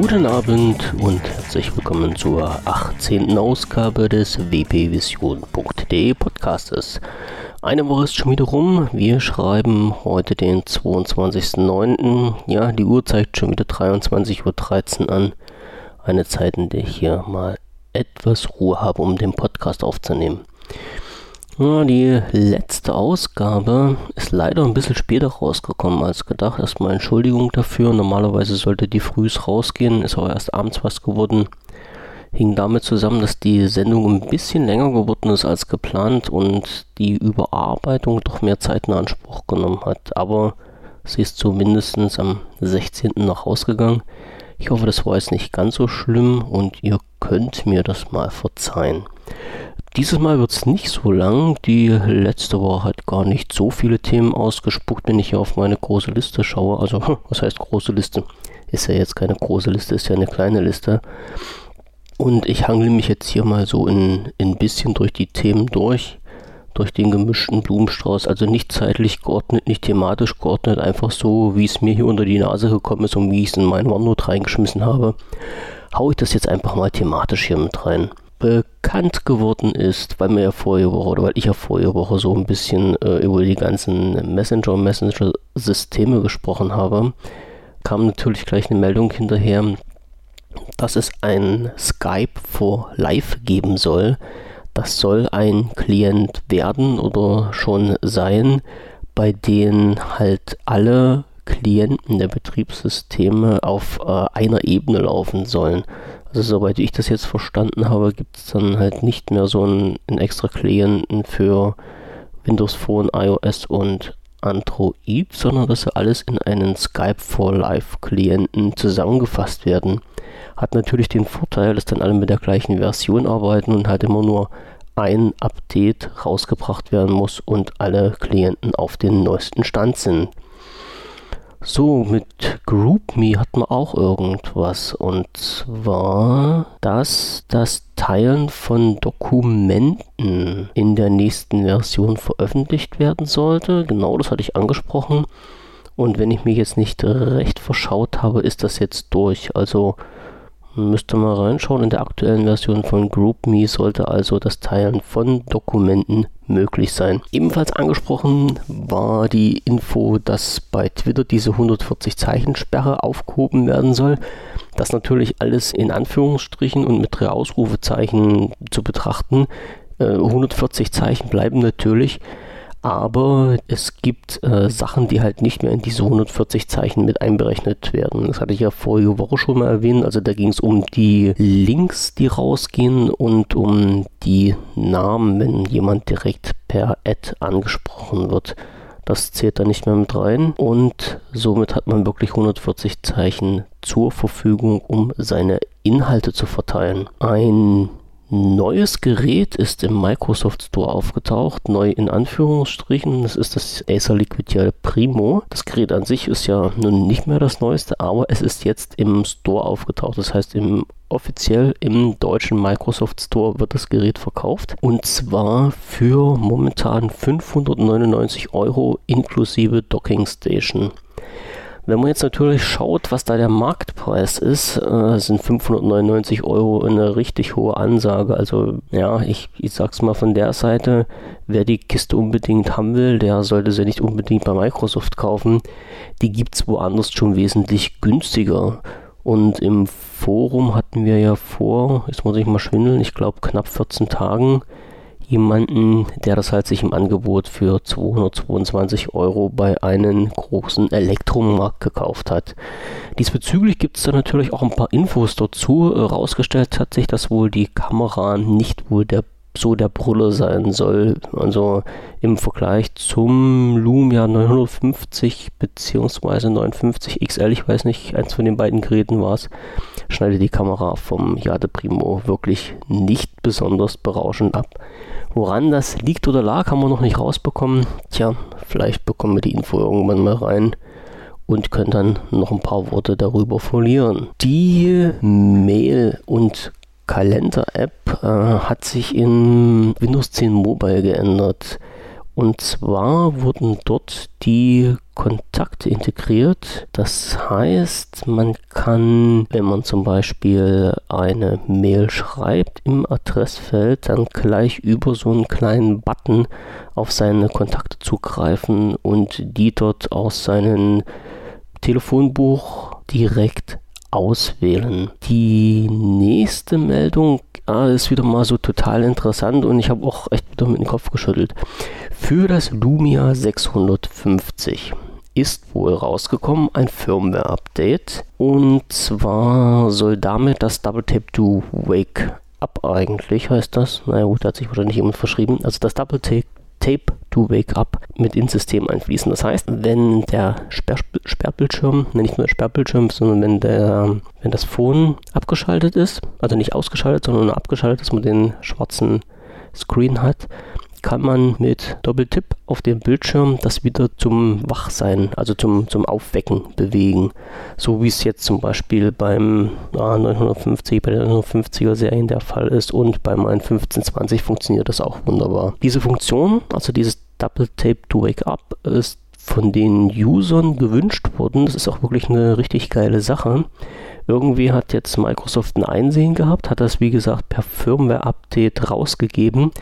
Guten Abend und herzlich willkommen zur 18. Ausgabe des wpvision.de Podcastes. Eine Woche ist schon wieder rum. Wir schreiben heute den 22.09. Ja, die Uhr zeigt schon wieder 23.13 Uhr an. Eine Zeit, in der ich hier mal etwas Ruhe habe, um den Podcast aufzunehmen. Ja, die letzte Ausgabe ist leider ein bisschen später rausgekommen als gedacht. Erstmal Entschuldigung dafür. Normalerweise sollte die frühs rausgehen, ist aber erst abends was geworden. Hing damit zusammen, dass die Sendung ein bisschen länger geworden ist als geplant und die Überarbeitung doch mehr Zeit in Anspruch genommen hat. Aber sie ist zumindest am 16. noch rausgegangen. Ich hoffe, das war jetzt nicht ganz so schlimm und ihr könnt mir das mal verzeihen. Dieses Mal wird es nicht so lang. Die letzte Woche hat gar nicht so viele Themen ausgespuckt, wenn ich hier auf meine große Liste schaue. Also, was heißt große Liste? Ist ja jetzt keine große Liste, ist ja eine kleine Liste. Und ich hangle mich jetzt hier mal so ein in bisschen durch die Themen durch, durch den gemischten Blumenstrauß. Also nicht zeitlich geordnet, nicht thematisch geordnet, einfach so, wie es mir hier unter die Nase gekommen ist und wie ich es in meinen OneNote reingeschmissen habe. Hau ich das jetzt einfach mal thematisch hier mit rein bekannt geworden ist, weil mir ja vorige Woche oder weil ich ja vorige Woche so ein bisschen äh, über die ganzen Messenger und Messenger-Systeme gesprochen habe, kam natürlich gleich eine Meldung hinterher, dass es ein Skype for Live geben soll. Das soll ein Klient werden oder schon sein, bei dem halt alle Klienten der Betriebssysteme auf äh, einer Ebene laufen sollen. Also soweit ich das jetzt verstanden habe, gibt es dann halt nicht mehr so einen, einen extra Klienten für Windows Phone, iOS und Android, sondern dass sie alles in einen Skype for Live Klienten zusammengefasst werden. Hat natürlich den Vorteil, dass dann alle mit der gleichen Version arbeiten und halt immer nur ein Update rausgebracht werden muss und alle Klienten auf den neuesten Stand sind. So, mit GroupMe hat man auch irgendwas. Und zwar, dass das Teilen von Dokumenten in der nächsten Version veröffentlicht werden sollte. Genau, das hatte ich angesprochen. Und wenn ich mich jetzt nicht recht verschaut habe, ist das jetzt durch. Also Müsste mal reinschauen. In der aktuellen Version von GroupMe sollte also das Teilen von Dokumenten möglich sein. Ebenfalls angesprochen war die Info, dass bei Twitter diese 140 Zeichen Sperre aufgehoben werden soll. Das natürlich alles in Anführungsstrichen und mit drei Ausrufezeichen zu betrachten. 140 äh, Zeichen bleiben natürlich aber es gibt äh, Sachen, die halt nicht mehr in diese 140 Zeichen mit einberechnet werden. Das hatte ich ja vorige Woche schon mal erwähnt. Also da ging es um die Links, die rausgehen und um die Namen, wenn jemand direkt per Ad angesprochen wird. Das zählt da nicht mehr mit rein und somit hat man wirklich 140 Zeichen zur Verfügung, um seine Inhalte zu verteilen. Ein neues Gerät ist im Microsoft Store aufgetaucht, neu in Anführungsstrichen. Das ist das Acer Liquidare Primo. Das Gerät an sich ist ja nun nicht mehr das neueste, aber es ist jetzt im Store aufgetaucht. Das heißt, im offiziell im deutschen Microsoft Store wird das Gerät verkauft und zwar für momentan 599 Euro inklusive Docking Station. Wenn man jetzt natürlich schaut, was da der Marktpreis ist, äh, sind 599 Euro eine richtig hohe Ansage. Also ja, ich, ich sag's mal von der Seite, wer die Kiste unbedingt haben will, der sollte sie nicht unbedingt bei Microsoft kaufen. Die gibt's woanders schon wesentlich günstiger. Und im Forum hatten wir ja vor, jetzt muss ich mal schwindeln, ich glaube knapp 14 Tagen jemanden, der das halt sich im Angebot für 222 Euro bei einem großen Elektromarkt gekauft hat. Diesbezüglich gibt es da natürlich auch ein paar Infos dazu. Rausgestellt hat sich, dass wohl die Kamera nicht wohl der so der Brille sein soll. Also im Vergleich zum Lumia 950 bzw. 950 XL, ich weiß nicht, eins von den beiden Geräten war es, schneidet die Kamera vom Jade Primo wirklich nicht besonders berauschend ab. Woran das liegt oder lag, haben wir noch nicht rausbekommen. Tja, vielleicht bekommen wir die Info irgendwann mal rein und können dann noch ein paar Worte darüber verlieren. Die Mail- und Kalender-App äh, hat sich in Windows 10 Mobile geändert. Und zwar wurden dort die Kontakte integriert. Das heißt, man kann, wenn man zum Beispiel eine Mail schreibt im Adressfeld, dann gleich über so einen kleinen Button auf seine Kontakte zugreifen und die dort aus seinem Telefonbuch direkt auswählen. Die nächste Meldung ah, ist wieder mal so total interessant und ich habe auch echt wieder mit dem Kopf geschüttelt. Für das Lumia 650 ist wohl rausgekommen ein Firmware-Update und zwar soll damit das Double Tape to Wake Up eigentlich heißt das. Naja gut, da hat sich wahrscheinlich jemand verschrieben. Also das Double Tape Tape to Wake Up mit ins System einfließen. Das heißt, wenn der Sperr Sperrbildschirm, nicht nur der Sperrbildschirm, sondern wenn, der, wenn das Phone abgeschaltet ist, also nicht ausgeschaltet, sondern nur abgeschaltet, dass man den schwarzen Screen hat, kann man mit Doppeltipp auf dem Bildschirm das wieder zum Wachsein, also zum, zum Aufwecken bewegen. So wie es jetzt zum Beispiel beim ah, 950, bei der 950er Serien der Fall ist und beim 1520 funktioniert das auch wunderbar. Diese Funktion, also dieses Double Tape to Wake Up, ist von den Usern gewünscht worden. Das ist auch wirklich eine richtig geile Sache. Irgendwie hat jetzt Microsoft ein Einsehen gehabt, hat das wie gesagt per Firmware-Update rausgegeben.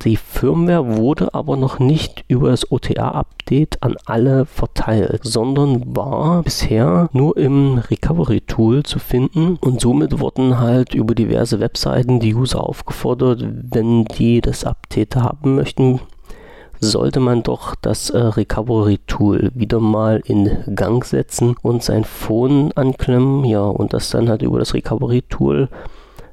Die Firmware wurde aber noch nicht über das OTA-Update an alle verteilt, sondern war bisher nur im Recovery-Tool zu finden und somit wurden halt über diverse Webseiten die User aufgefordert, wenn die das Update haben möchten, sollte man doch das äh, Recovery-Tool wieder mal in Gang setzen und sein Phone anklemmen, ja, und das dann halt über das Recovery-Tool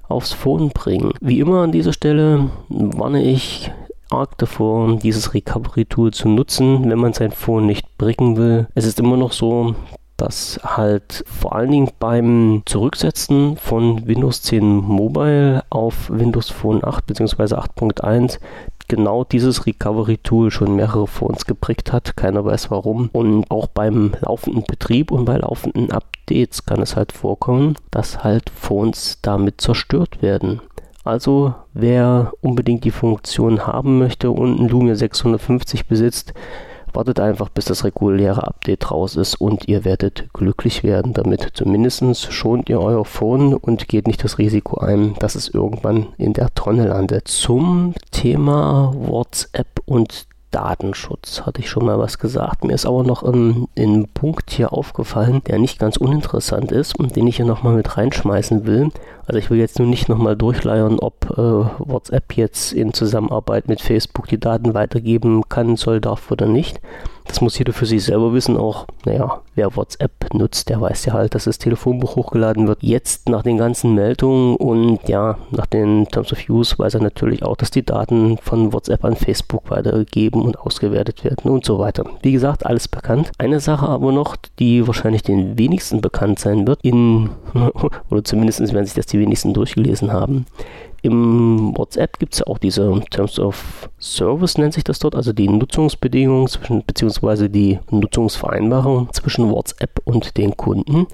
aufs Phone bringen. Wie immer an dieser Stelle warne ich arg davor, dieses Recovery-Tool zu nutzen, wenn man sein Phone nicht bringen will. Es ist immer noch so, dass halt vor allen Dingen beim Zurücksetzen von Windows 10 Mobile auf Windows Phone 8 bzw. 8.1 genau dieses Recovery-Tool schon mehrere uns geprägt hat. Keiner weiß warum. Und auch beim laufenden Betrieb und bei laufenden Updates kann es halt vorkommen, dass halt Phones damit zerstört werden. Also wer unbedingt die Funktion haben möchte und ein Lumia 650 besitzt, Wartet einfach, bis das reguläre Update raus ist und ihr werdet glücklich werden damit. Zumindest schont ihr euer Phone und geht nicht das Risiko ein, dass es irgendwann in der Tonne landet. Zum Thema WhatsApp und Datenschutz hatte ich schon mal was gesagt. Mir ist aber noch ein, ein Punkt hier aufgefallen, der nicht ganz uninteressant ist und den ich hier nochmal mit reinschmeißen will. Also ich will jetzt nur nicht nochmal durchleiern, ob äh, WhatsApp jetzt in Zusammenarbeit mit Facebook die Daten weitergeben kann, soll, darf oder nicht. Das muss jeder für sich selber wissen. Auch, naja, wer WhatsApp nutzt, der weiß ja halt, dass das Telefonbuch hochgeladen wird. Jetzt nach den ganzen Meldungen und ja, nach den Terms of Use weiß er natürlich auch, dass die Daten von WhatsApp an Facebook weitergegeben und ausgewertet werden und so weiter. Wie gesagt, alles bekannt. Eine Sache aber noch, die wahrscheinlich den wenigsten bekannt sein wird, in, oder zumindest werden sich das die wenigsten durchgelesen haben. Im WhatsApp gibt es ja auch diese Terms of Service, nennt sich das dort, also die Nutzungsbedingungen beziehungsweise die Nutzungsvereinbarung zwischen WhatsApp und den Kunden.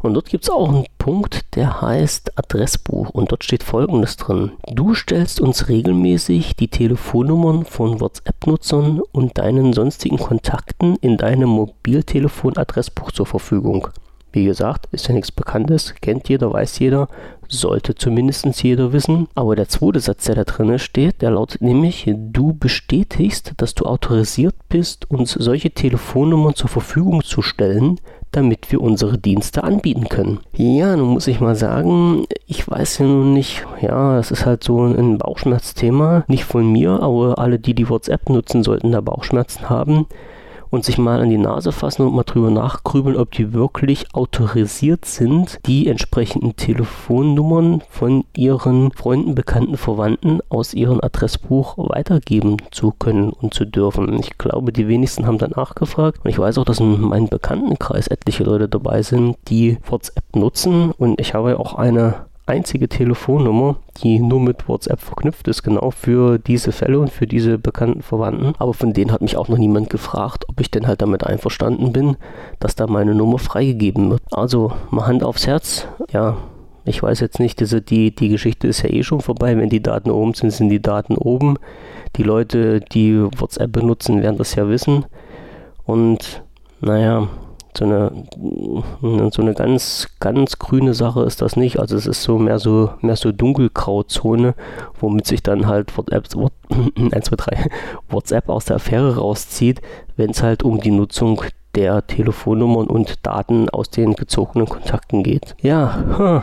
Und dort gibt es auch einen Punkt, der heißt Adressbuch und dort steht folgendes drin. Du stellst uns regelmäßig die Telefonnummern von WhatsApp-Nutzern und deinen sonstigen Kontakten in deinem Mobiltelefon-Adressbuch zur Verfügung. Wie gesagt, ist ja nichts Bekanntes, kennt jeder, weiß jeder, sollte zumindest jeder wissen. Aber der zweite Satz, der da drin steht, der lautet nämlich, du bestätigst, dass du autorisiert bist, uns solche Telefonnummern zur Verfügung zu stellen, damit wir unsere Dienste anbieten können. Ja, nun muss ich mal sagen, ich weiß ja nun nicht, ja, es ist halt so ein Bauchschmerzthema, nicht von mir, aber alle, die die WhatsApp nutzen, sollten da Bauchschmerzen haben und sich mal an die Nase fassen und mal drüber nachgrübeln, ob die wirklich autorisiert sind, die entsprechenden Telefonnummern von ihren Freunden, Bekannten, Verwandten aus ihrem Adressbuch weitergeben zu können und zu dürfen. Ich glaube, die wenigsten haben danach gefragt und ich weiß auch, dass in meinem Bekanntenkreis etliche Leute dabei sind, die WhatsApp nutzen und ich habe auch eine einzige Telefonnummer, die nur mit WhatsApp verknüpft ist, genau für diese Fälle und für diese bekannten Verwandten. Aber von denen hat mich auch noch niemand gefragt, ob ich denn halt damit einverstanden bin, dass da meine Nummer freigegeben wird. Also mal Hand aufs Herz, ja, Ich weiß jetzt nicht, also die, die Geschichte ist ja eh schon vorbei. Wenn die Daten oben sind, sind die Daten oben. Die Leute, die WhatsApp benutzen, werden das ja wissen. Und naja, so eine, so eine ganz, ganz grüne Sache ist das nicht. Also es ist so mehr so, mehr so Dunkelgrauzone, womit sich dann halt WhatsApp, 1, 2, 3, WhatsApp aus der Affäre rauszieht, wenn es halt um die Nutzung der Telefonnummern und Daten aus den gezogenen Kontakten geht. Ja, huh,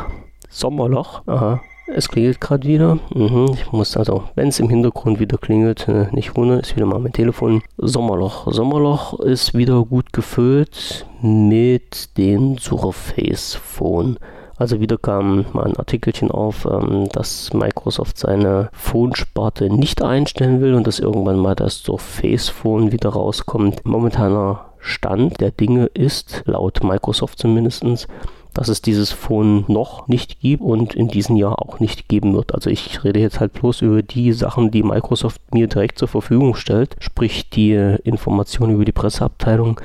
Sommerloch, aha. Es klingelt gerade wieder. Mhm, ich muss also, wenn es im Hintergrund wieder klingelt, äh, nicht wundern, ist wieder mal mein Telefon. Sommerloch. Sommerloch ist wieder gut gefüllt mit den Surface Phone. Also wieder kam mal ein Artikelchen auf, ähm, dass Microsoft seine Phone-Sparte nicht einstellen will und dass irgendwann mal das Surface Phone wieder rauskommt. Momentaner Stand der Dinge ist, laut Microsoft zumindest, dass es dieses Phone noch nicht gibt und in diesem Jahr auch nicht geben wird. Also ich rede jetzt halt bloß über die Sachen, die Microsoft mir direkt zur Verfügung stellt, sprich die Informationen über die Presseabteilung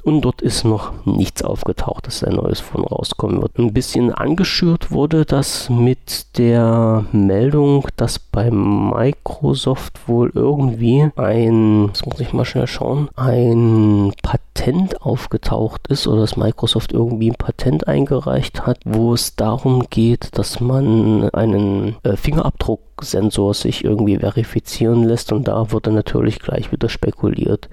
und dort ist noch nichts aufgetaucht, dass ein neues Phone rauskommen wird. Ein bisschen angeschürt wurde das mit der Meldung, dass bei Microsoft wohl irgendwie ein, das muss ich mal schnell schauen, ein Patent aufgetaucht ist oder dass Microsoft irgendwie ein Patent eingereicht hat, wo es darum geht, dass man einen äh, Fingerabdrucksensor sich irgendwie verifizieren lässt und da wurde natürlich gleich wieder spekuliert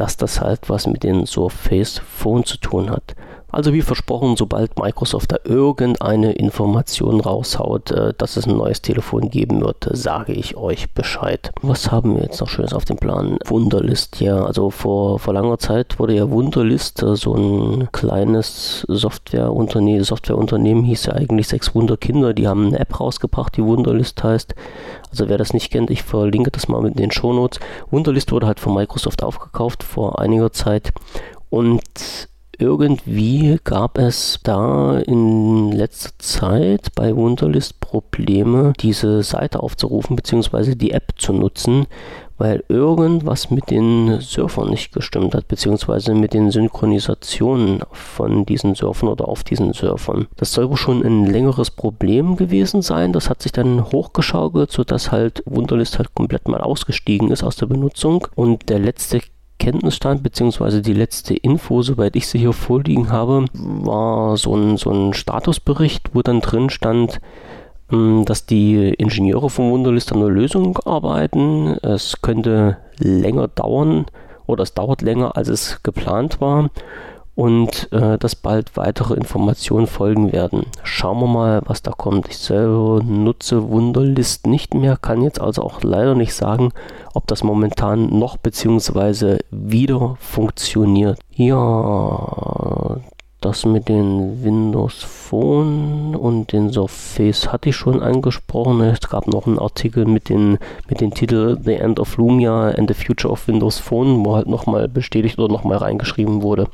dass das halt was mit den Surface Phone zu tun hat. Also wie versprochen, sobald Microsoft da irgendeine Information raushaut, äh, dass es ein neues Telefon geben wird, sage ich euch Bescheid. Was haben wir jetzt noch Schönes auf dem Plan? Wunderlist, ja. Also vor, vor langer Zeit wurde ja Wunderlist, äh, so ein kleines Softwareunternehmen, Softwareunternehmen hieß ja eigentlich Sechs Wunderkinder, die haben eine App rausgebracht, die Wunderlist heißt. Also wer das nicht kennt, ich verlinke das mal mit den Shownotes. Wunderlist wurde halt von Microsoft aufgekauft vor einiger Zeit und irgendwie gab es da in letzter Zeit bei Wunderlist Probleme, diese Seite aufzurufen bzw. die App zu nutzen, weil irgendwas mit den Surfern nicht gestimmt hat, beziehungsweise mit den Synchronisationen von diesen Surfern oder auf diesen Surfern. Das soll wohl schon ein längeres Problem gewesen sein. Das hat sich dann hochgeschaukelt, sodass halt Wunderlist halt komplett mal ausgestiegen ist aus der Benutzung. Und der letzte Kenntnisstand bzw. die letzte Info, soweit ich sie hier vorliegen habe, war so ein, so ein Statusbericht, wo dann drin stand, hm, dass die Ingenieure von Wunderlist an einer Lösung arbeiten. Es könnte länger dauern oder es dauert länger, als es geplant war und äh, dass bald weitere Informationen folgen werden. Schauen wir mal, was da kommt. Ich selber nutze Wunderlist nicht mehr, kann jetzt also auch leider nicht sagen, ob das momentan noch bzw. wieder funktioniert. Ja, das mit den Windows Phone und den Surface hatte ich schon angesprochen. Es gab noch einen Artikel mit den, mit den Titel The End of Lumia and the Future of Windows Phone, wo halt nochmal bestätigt oder nochmal reingeschrieben wurde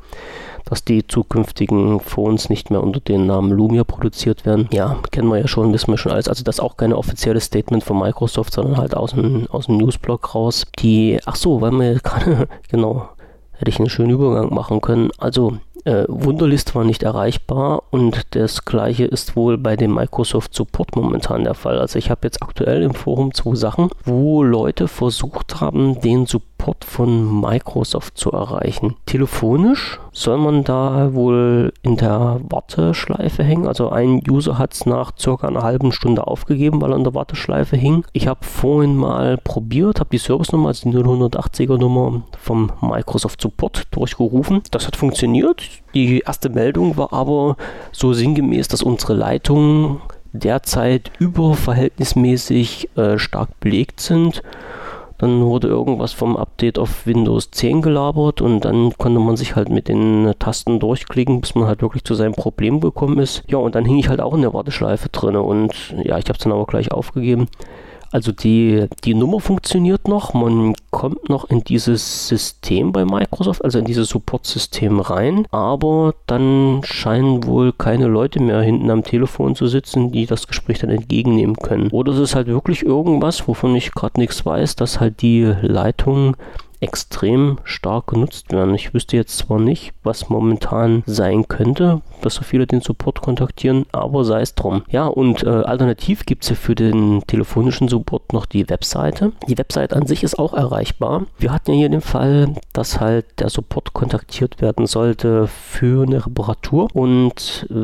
dass die zukünftigen Phones nicht mehr unter dem Namen Lumia produziert werden. Ja, kennen wir ja schon, wissen wir schon alles. Also das ist auch kein offizielles Statement von Microsoft, sondern halt aus dem, aus dem Newsblog raus. Die, ach so, weil wir gerade, genau, hätte ich einen schönen Übergang machen können. Also äh, Wunderlist war nicht erreichbar und das gleiche ist wohl bei dem Microsoft Support momentan der Fall. Also ich habe jetzt aktuell im Forum zwei Sachen, wo Leute versucht haben, den Support von Microsoft zu erreichen. Telefonisch soll man da wohl in der Warteschleife hängen. Also ein User hat es nach circa einer halben Stunde aufgegeben, weil er in der Warteschleife hing. Ich habe vorhin mal probiert, habe die Service-Nummer, also die 080er Nummer vom Microsoft Support durchgerufen. Das hat funktioniert. Die erste Meldung war aber so sinngemäß, dass unsere Leitungen derzeit überverhältnismäßig äh, stark belegt sind. Dann wurde irgendwas vom Update auf Windows 10 gelabert und dann konnte man sich halt mit den Tasten durchklicken, bis man halt wirklich zu seinem Problem gekommen ist. Ja, und dann hing ich halt auch in der Warteschleife drin und ja, ich habe es dann aber gleich aufgegeben. Also die, die Nummer funktioniert noch, man kommt noch in dieses System bei Microsoft, also in dieses Support-System rein, aber dann scheinen wohl keine Leute mehr hinten am Telefon zu sitzen, die das Gespräch dann entgegennehmen können. Oder es ist halt wirklich irgendwas, wovon ich gerade nichts weiß, dass halt die Leitung extrem stark genutzt werden. Ich wüsste jetzt zwar nicht, was momentan sein könnte, dass so viele den Support kontaktieren, aber sei es drum. Ja, und äh, alternativ gibt es ja für den telefonischen Support noch die Webseite. Die Webseite an sich ist auch erreichbar. Wir hatten ja hier den Fall, dass halt der Support kontaktiert werden sollte für eine Reparatur und äh,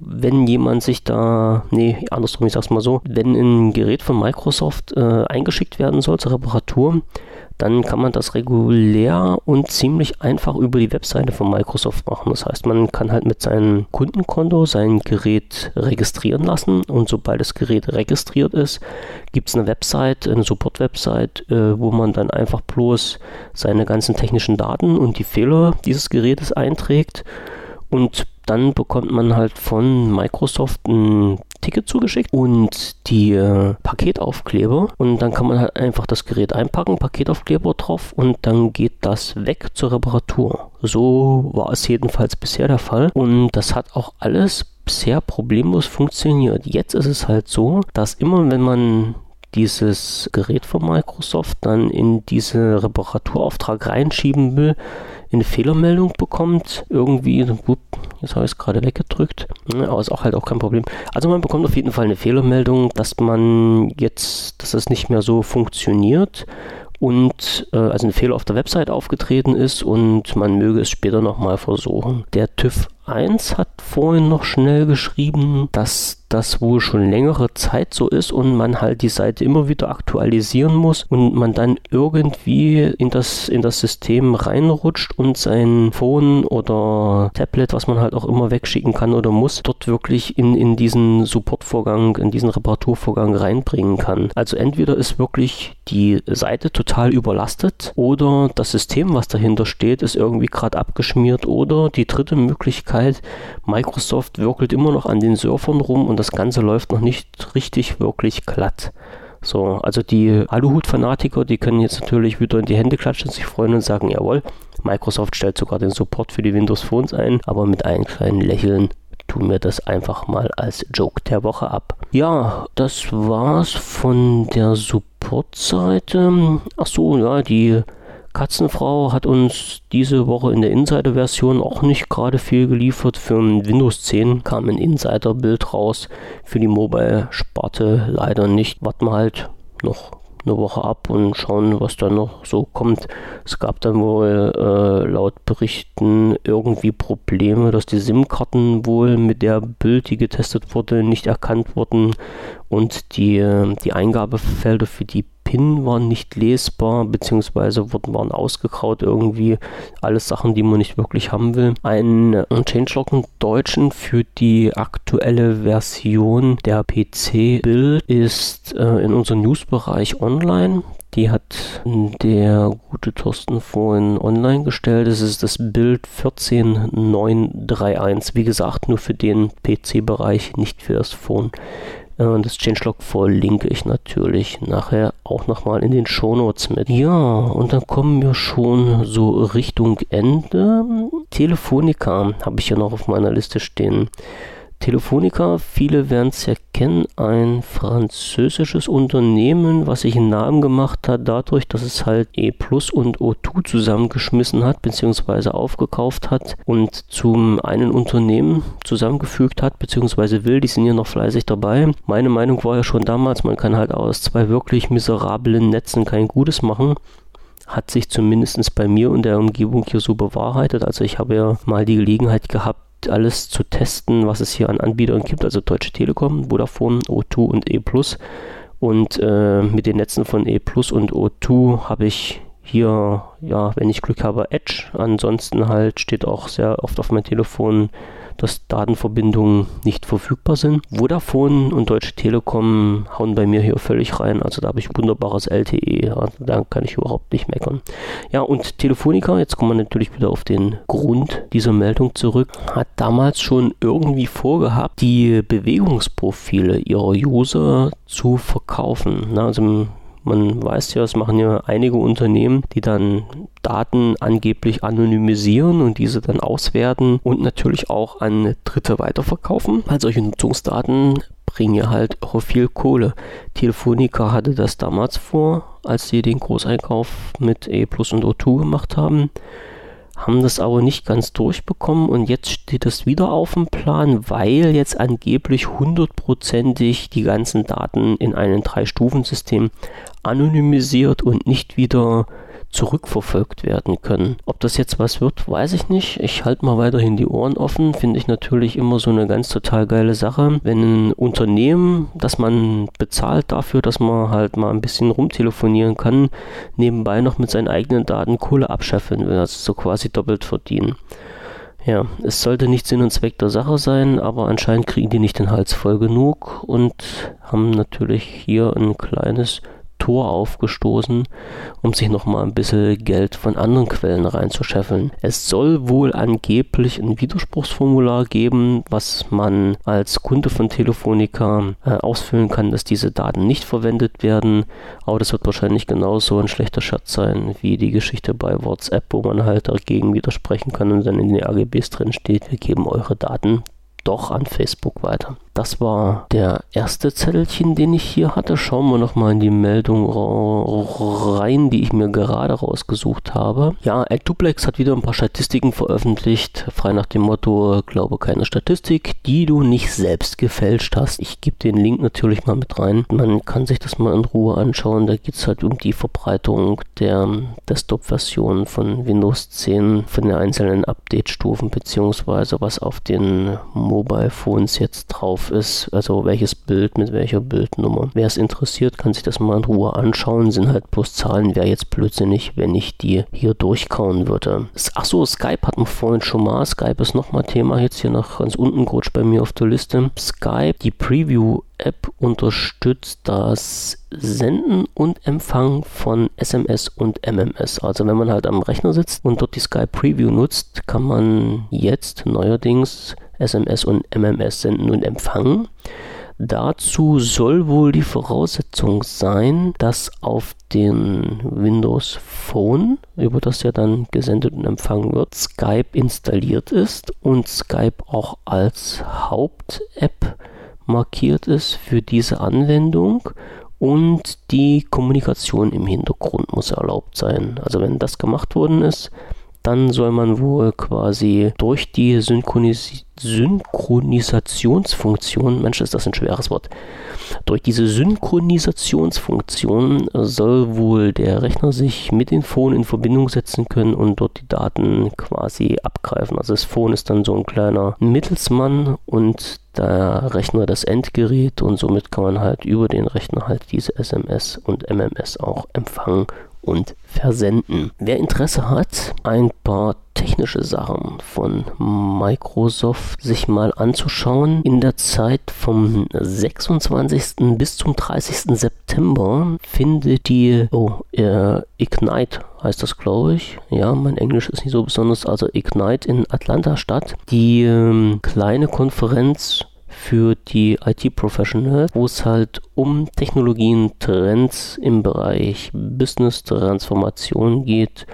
wenn jemand sich da, nee, andersrum, ich sag's mal so, wenn ein Gerät von Microsoft äh, eingeschickt werden soll zur Reparatur, dann kann man das regulär und ziemlich einfach über die Webseite von Microsoft machen. Das heißt, man kann halt mit seinem Kundenkonto sein Gerät registrieren lassen und sobald das Gerät registriert ist, gibt es eine Website, eine Support-Website, äh, wo man dann einfach bloß seine ganzen technischen Daten und die Fehler dieses Gerätes einträgt und dann bekommt man halt von Microsoft ein Ticket zugeschickt und die äh, Paketaufkleber und dann kann man halt einfach das Gerät einpacken, Paketaufkleber drauf und dann geht das weg zur Reparatur. So war es jedenfalls bisher der Fall und das hat auch alles bisher problemlos funktioniert. Jetzt ist es halt so, dass immer wenn man dieses Gerät von Microsoft dann in diesen Reparaturauftrag reinschieben will, eine Fehlermeldung bekommt, irgendwie, jetzt habe ich es gerade weggedrückt, ne, aber ist auch halt auch kein Problem. Also man bekommt auf jeden Fall eine Fehlermeldung, dass man jetzt, dass es nicht mehr so funktioniert und äh, also ein Fehler auf der Website aufgetreten ist und man möge es später nochmal versuchen. Der TÜV 1 hat vorhin noch schnell geschrieben, dass das wohl schon längere Zeit so ist und man halt die Seite immer wieder aktualisieren muss und man dann irgendwie in das, in das System reinrutscht und sein Phone oder Tablet, was man halt auch immer wegschicken kann oder muss, dort wirklich in, in diesen Supportvorgang, in diesen Reparaturvorgang reinbringen kann. Also entweder ist wirklich die Seite total überlastet oder das System, was dahinter steht, ist irgendwie gerade abgeschmiert oder die dritte Möglichkeit, Microsoft wirkelt immer noch an den Surfern rum und das Ganze läuft noch nicht richtig wirklich glatt. So, also die Aluhut-Fanatiker, die können jetzt natürlich wieder in die Hände klatschen, sich freuen und sagen, jawohl, Microsoft stellt sogar den Support für die Windows Phones ein, aber mit einem kleinen Lächeln tun wir das einfach mal als Joke der Woche ab. Ja, das war's von der Support-Seite. Achso, ja, die Katzenfrau hat uns diese Woche in der Insider-Version auch nicht gerade viel geliefert. Für Windows 10 kam ein Insider-Bild raus. Für die Mobile-Sparte leider nicht. Warten wir halt noch eine Woche ab und schauen, was da noch so kommt. Es gab dann wohl äh, laut Berichten irgendwie Probleme, dass die SIM-Karten wohl mit der Bild, die getestet wurde, nicht erkannt wurden und die, äh, die Eingabefelder für die PIN waren nicht lesbar, beziehungsweise wurden, waren ausgekraut irgendwie. Alles Sachen, die man nicht wirklich haben will. Ein, ein Changelog im Deutschen für die aktuelle Version der PC-Bild ist äh, in unserem Newsbereich online. Die hat der gute Thorsten vorhin online gestellt. Das ist das Bild 14931. Wie gesagt, nur für den PC-Bereich, nicht für das Phone. Äh, das Changelog verlinke ich natürlich nachher auch nochmal in den Shownotes mit. Ja, und dann kommen wir schon so Richtung Ende. Telefonica habe ich ja noch auf meiner Liste stehen. Telefonica, viele werden es ja kennen, ein französisches Unternehmen, was sich einen Namen gemacht hat dadurch, dass es halt E Plus und O2 zusammengeschmissen hat bzw. aufgekauft hat und zum einen Unternehmen zusammengefügt hat bzw. will. Die sind ja noch fleißig dabei. Meine Meinung war ja schon damals, man kann halt aus zwei wirklich miserablen Netzen kein Gutes machen hat sich zumindest bei mir und der Umgebung hier so bewahrheitet. Also ich habe ja mal die Gelegenheit gehabt, alles zu testen, was es hier an Anbietern gibt, also Deutsche Telekom, Vodafone, O2 und E+. Und äh, mit den Netzen von E und O2 habe ich hier, ja, wenn ich Glück habe, Edge. Ansonsten halt steht auch sehr oft auf meinem Telefon dass Datenverbindungen nicht verfügbar sind. Vodafone und Deutsche Telekom hauen bei mir hier völlig rein. Also da habe ich wunderbares LTE. Also da kann ich überhaupt nicht meckern. Ja, und Telefonica, jetzt kommen wir natürlich wieder auf den Grund dieser Meldung zurück, hat damals schon irgendwie vorgehabt, die Bewegungsprofile ihrer User zu verkaufen. Na, also Man weiß ja, es machen ja einige Unternehmen, die dann Daten angeblich anonymisieren und diese dann auswerten und natürlich auch an Dritte weiterverkaufen. Weil solche Nutzungsdaten bringen ja halt auch viel Kohle. Telefonica hatte das damals vor, als sie den Großeinkauf mit E Plus und O2 gemacht haben haben das aber nicht ganz durchbekommen und jetzt steht das wieder auf dem Plan, weil jetzt angeblich hundertprozentig die ganzen Daten in einem Drei-Stufen-System anonymisiert und nicht wieder zurückverfolgt werden können. Ob das jetzt was wird, weiß ich nicht. Ich halte mal weiterhin die Ohren offen. Finde ich natürlich immer so eine ganz total geile Sache. Wenn ein Unternehmen, das man bezahlt dafür, dass man halt mal ein bisschen rumtelefonieren kann, nebenbei noch mit seinen eigenen Daten Kohle abscheffeln will, also so quasi doppelt verdienen. Ja, es sollte nicht Sinn und Zweck der Sache sein, aber anscheinend kriegen die nicht den Hals voll genug und haben natürlich hier ein kleines Tor aufgestoßen, um sich nochmal ein bisschen Geld von anderen Quellen reinzuscheffeln. Es soll wohl angeblich ein Widerspruchsformular geben, was man als Kunde von Telefonica äh, ausfüllen kann, dass diese Daten nicht verwendet werden. Aber das wird wahrscheinlich genauso ein schlechter Schatz sein wie die Geschichte bei WhatsApp, wo man halt dagegen widersprechen kann und dann in den AGBs drin steht, wir geben eure Daten doch an Facebook weiter. Das war der erste Zettelchen, den ich hier hatte. Schauen wir nochmal in die Meldung rein, die ich mir gerade rausgesucht habe. Ja, AdDuplex hat wieder ein paar Statistiken veröffentlicht, frei nach dem Motto, glaube keine Statistik, die du nicht selbst gefälscht hast. Ich gebe den Link natürlich mal mit rein. Man kann sich das mal in Ruhe anschauen. Da geht es halt um die Verbreitung der Desktop-Version von Windows 10 von den einzelnen Update-Stufen, beziehungsweise was auf den Mobile Phones jetzt drauf drauf ist, also welches Bild mit welcher Bildnummer. Wer es interessiert, kann sich das mal in Ruhe anschauen. Sind halt bloß Zahlen, wäre jetzt blödsinnig, wenn ich die hier durchkauen würde. Achso, Skype hatten wir vorhin schon mal. Skype ist nochmal Thema jetzt hier nach ganz unten gerutscht bei mir auf der Liste. Skype, die Preview App unterstützt das Senden und Empfangen von SMS und MMS. Also wenn man halt am Rechner sitzt und dort die Skype Preview nutzt, kann man jetzt neuerdings SMS und MMS senden und empfangen. Dazu soll wohl die Voraussetzung sein, dass auf den Windows Phone, über das ja dann gesendet und empfangen wird, Skype installiert ist und Skype auch als Haupt-App markiert ist für diese Anwendung und die Kommunikation im Hintergrund muss erlaubt sein. Also wenn das gemacht worden ist, dann soll man wohl quasi durch die Synchronis Synchronisationsfunktion, Mensch, ist das ein schweres Wort, durch diese Synchronisationsfunktion soll wohl der Rechner sich mit dem Phone in Verbindung setzen können und dort die Daten quasi abgreifen. Also das Phone ist dann so ein kleiner Mittelsmann und der Rechner das Endgerät und somit kann man halt über den Rechner halt diese SMS und MMS auch empfangen und versenden. Wer Interesse hat, ein paar technische Sachen von Microsoft sich mal anzuschauen, in der Zeit vom 26. bis zum 30. September findet die oh, äh, Ignite heißt das, glaube ich. Ja, mein Englisch ist nicht so besonders. Also Ignite in Atlanta statt. Die ähm, kleine Konferenz für die IT-Professionals, wo es halt um Technologien, Trends im Bereich Business-Transformation geht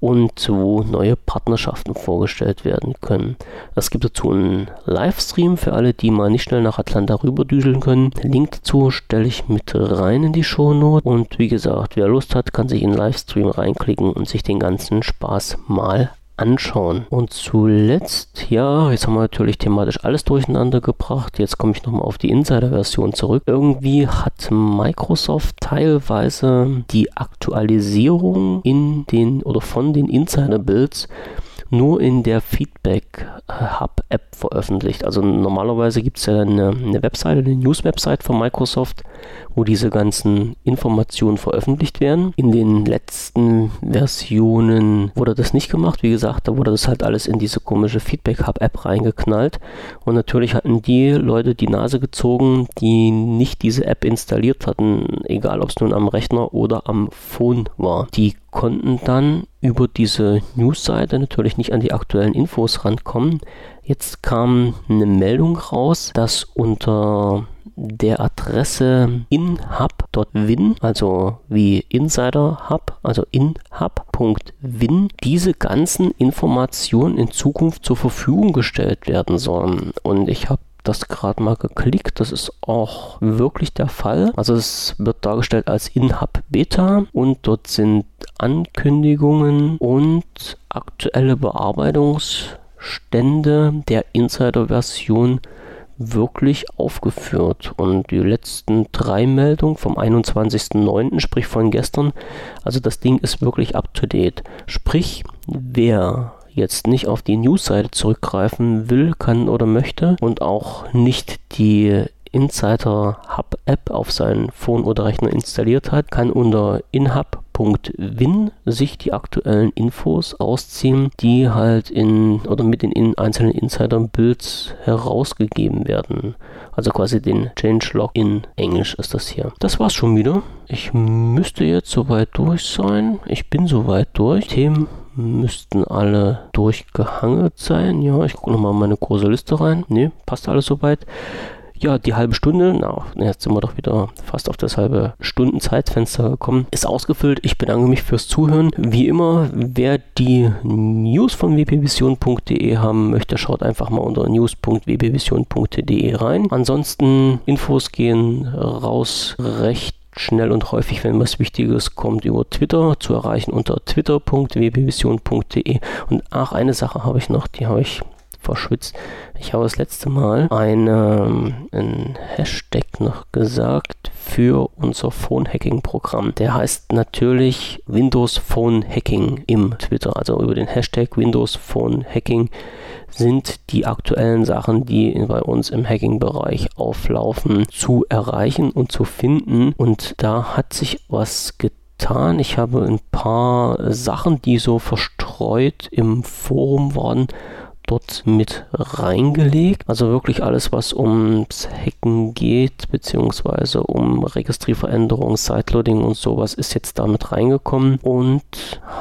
und wo neue Partnerschaften vorgestellt werden können. Es gibt dazu einen Livestream für alle, die mal nicht schnell nach Atlanta rüberdüseln können. Link dazu stelle ich mit rein in die Shownote und wie gesagt, wer Lust hat, kann sich in den Livestream reinklicken und sich den ganzen Spaß mal anschauen. Und zuletzt, ja, jetzt haben wir natürlich thematisch alles durcheinander gebracht. Jetzt komme ich nochmal auf die Insider-Version zurück. Irgendwie hat Microsoft teilweise die Aktualisierung in den oder von den Insider-Builds nur in der Feedback Hub App veröffentlicht. Also normalerweise gibt es ja eine, eine Webseite, eine News-Website von Microsoft, wo diese ganzen Informationen veröffentlicht werden. In den letzten Versionen wurde das nicht gemacht. Wie gesagt, da wurde das halt alles in diese komische Feedback Hub App reingeknallt. Und natürlich hatten die Leute die Nase gezogen, die nicht diese App installiert hatten, egal ob es nun am Rechner oder am Phone war. Die konnten dann über diese Newsseite natürlich nicht an die aktuellen Infos rankommen. Jetzt kam eine Meldung raus, dass unter der Adresse inhub inhub.win, also wie Insider Hub, also inhub.win, diese ganzen Informationen in Zukunft zur Verfügung gestellt werden sollen. Und ich habe das gerade mal geklickt. Das ist auch wirklich der Fall. Also es wird dargestellt als InHub Beta und dort sind Ankündigungen und aktuelle Bearbeitungsstände der Insider-Version wirklich aufgeführt. Und die letzten drei Meldungen vom 21.09., sprich von gestern, also das Ding ist wirklich up to date. Sprich, wer jetzt nicht auf die News-Seite zurückgreifen will, kann oder möchte und auch nicht die Insider Hub App auf sein Phone oder Rechner installiert hat, kann unter inhub.win sich die aktuellen Infos ausziehen, die halt in oder mit den in einzelnen Insider-Builds herausgegeben werden. Also quasi den Changelog in Englisch ist das hier. Das war's schon wieder. Ich müsste jetzt soweit durch sein. Ich bin soweit durch. Themen müssten alle durchgehangelt sein. Ja, ich gucke nochmal meine große Liste rein. Ne, passt alles soweit. Ja, die halbe Stunde, na, jetzt sind wir doch wieder fast auf das halbe Stunden Zeitfenster gekommen, ist ausgefüllt. Ich bedanke mich fürs Zuhören. Wie immer, wer die News von wpvision.de haben möchte, schaut einfach mal unter news.wpvision.de rein. Ansonsten Infos gehen raus recht schnell und häufig, wenn was Wichtiges kommt, über Twitter zu erreichen unter twitter.wbvision.de. Und ach, eine Sache habe ich noch, die habe ich verschwitzt. Ich habe das letzte Mal eine, einen Hashtag noch gesagt für unser Phone-Hacking-Programm. Der heißt natürlich Windows Phone Hacking im Twitter. Also über den Hashtag Windows Phone Hacking sind die aktuellen Sachen, die bei uns im Hacking-Bereich auflaufen, zu erreichen und zu finden. Und da hat sich was getan. Ich habe ein paar Sachen, die so verstreut im Forum waren, dort mit reingelegt. Also wirklich alles, was ums Hacken geht, beziehungsweise um Registrierveränderungen, Sideloading und sowas, ist jetzt damit reingekommen und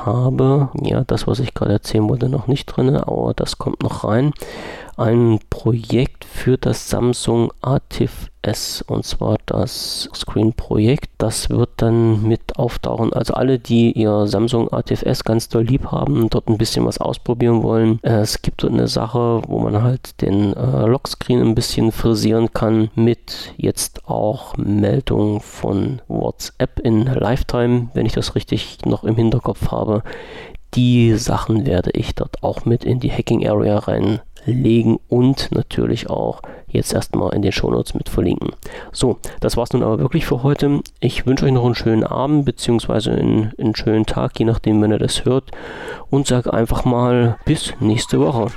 habe, ja, das, was ich gerade erzählen wollte, noch nicht drin, aber das kommt noch rein ein Projekt für das Samsung ATIF S und zwar das Screen-Projekt. Das wird dann mit auftauchen. Also alle, die ihr Samsung ATIF S ganz doll lieb haben, dort ein bisschen was ausprobieren wollen. Äh, es gibt dort eine Sache, wo man halt den äh, Lockscreen ein bisschen frisieren kann mit jetzt auch Meldungen von WhatsApp in Lifetime, wenn ich das richtig noch im Hinterkopf habe. Die Sachen werde ich dort auch mit in die Hacking Area reinlegen und natürlich auch jetzt erstmal in den Shownotes mit verlinken. So, das war's nun aber wirklich für heute. Ich wünsche euch noch einen schönen Abend bzw. einen, einen schönen Tag, je nachdem, wenn ihr das hört und sage einfach mal bis nächste Woche.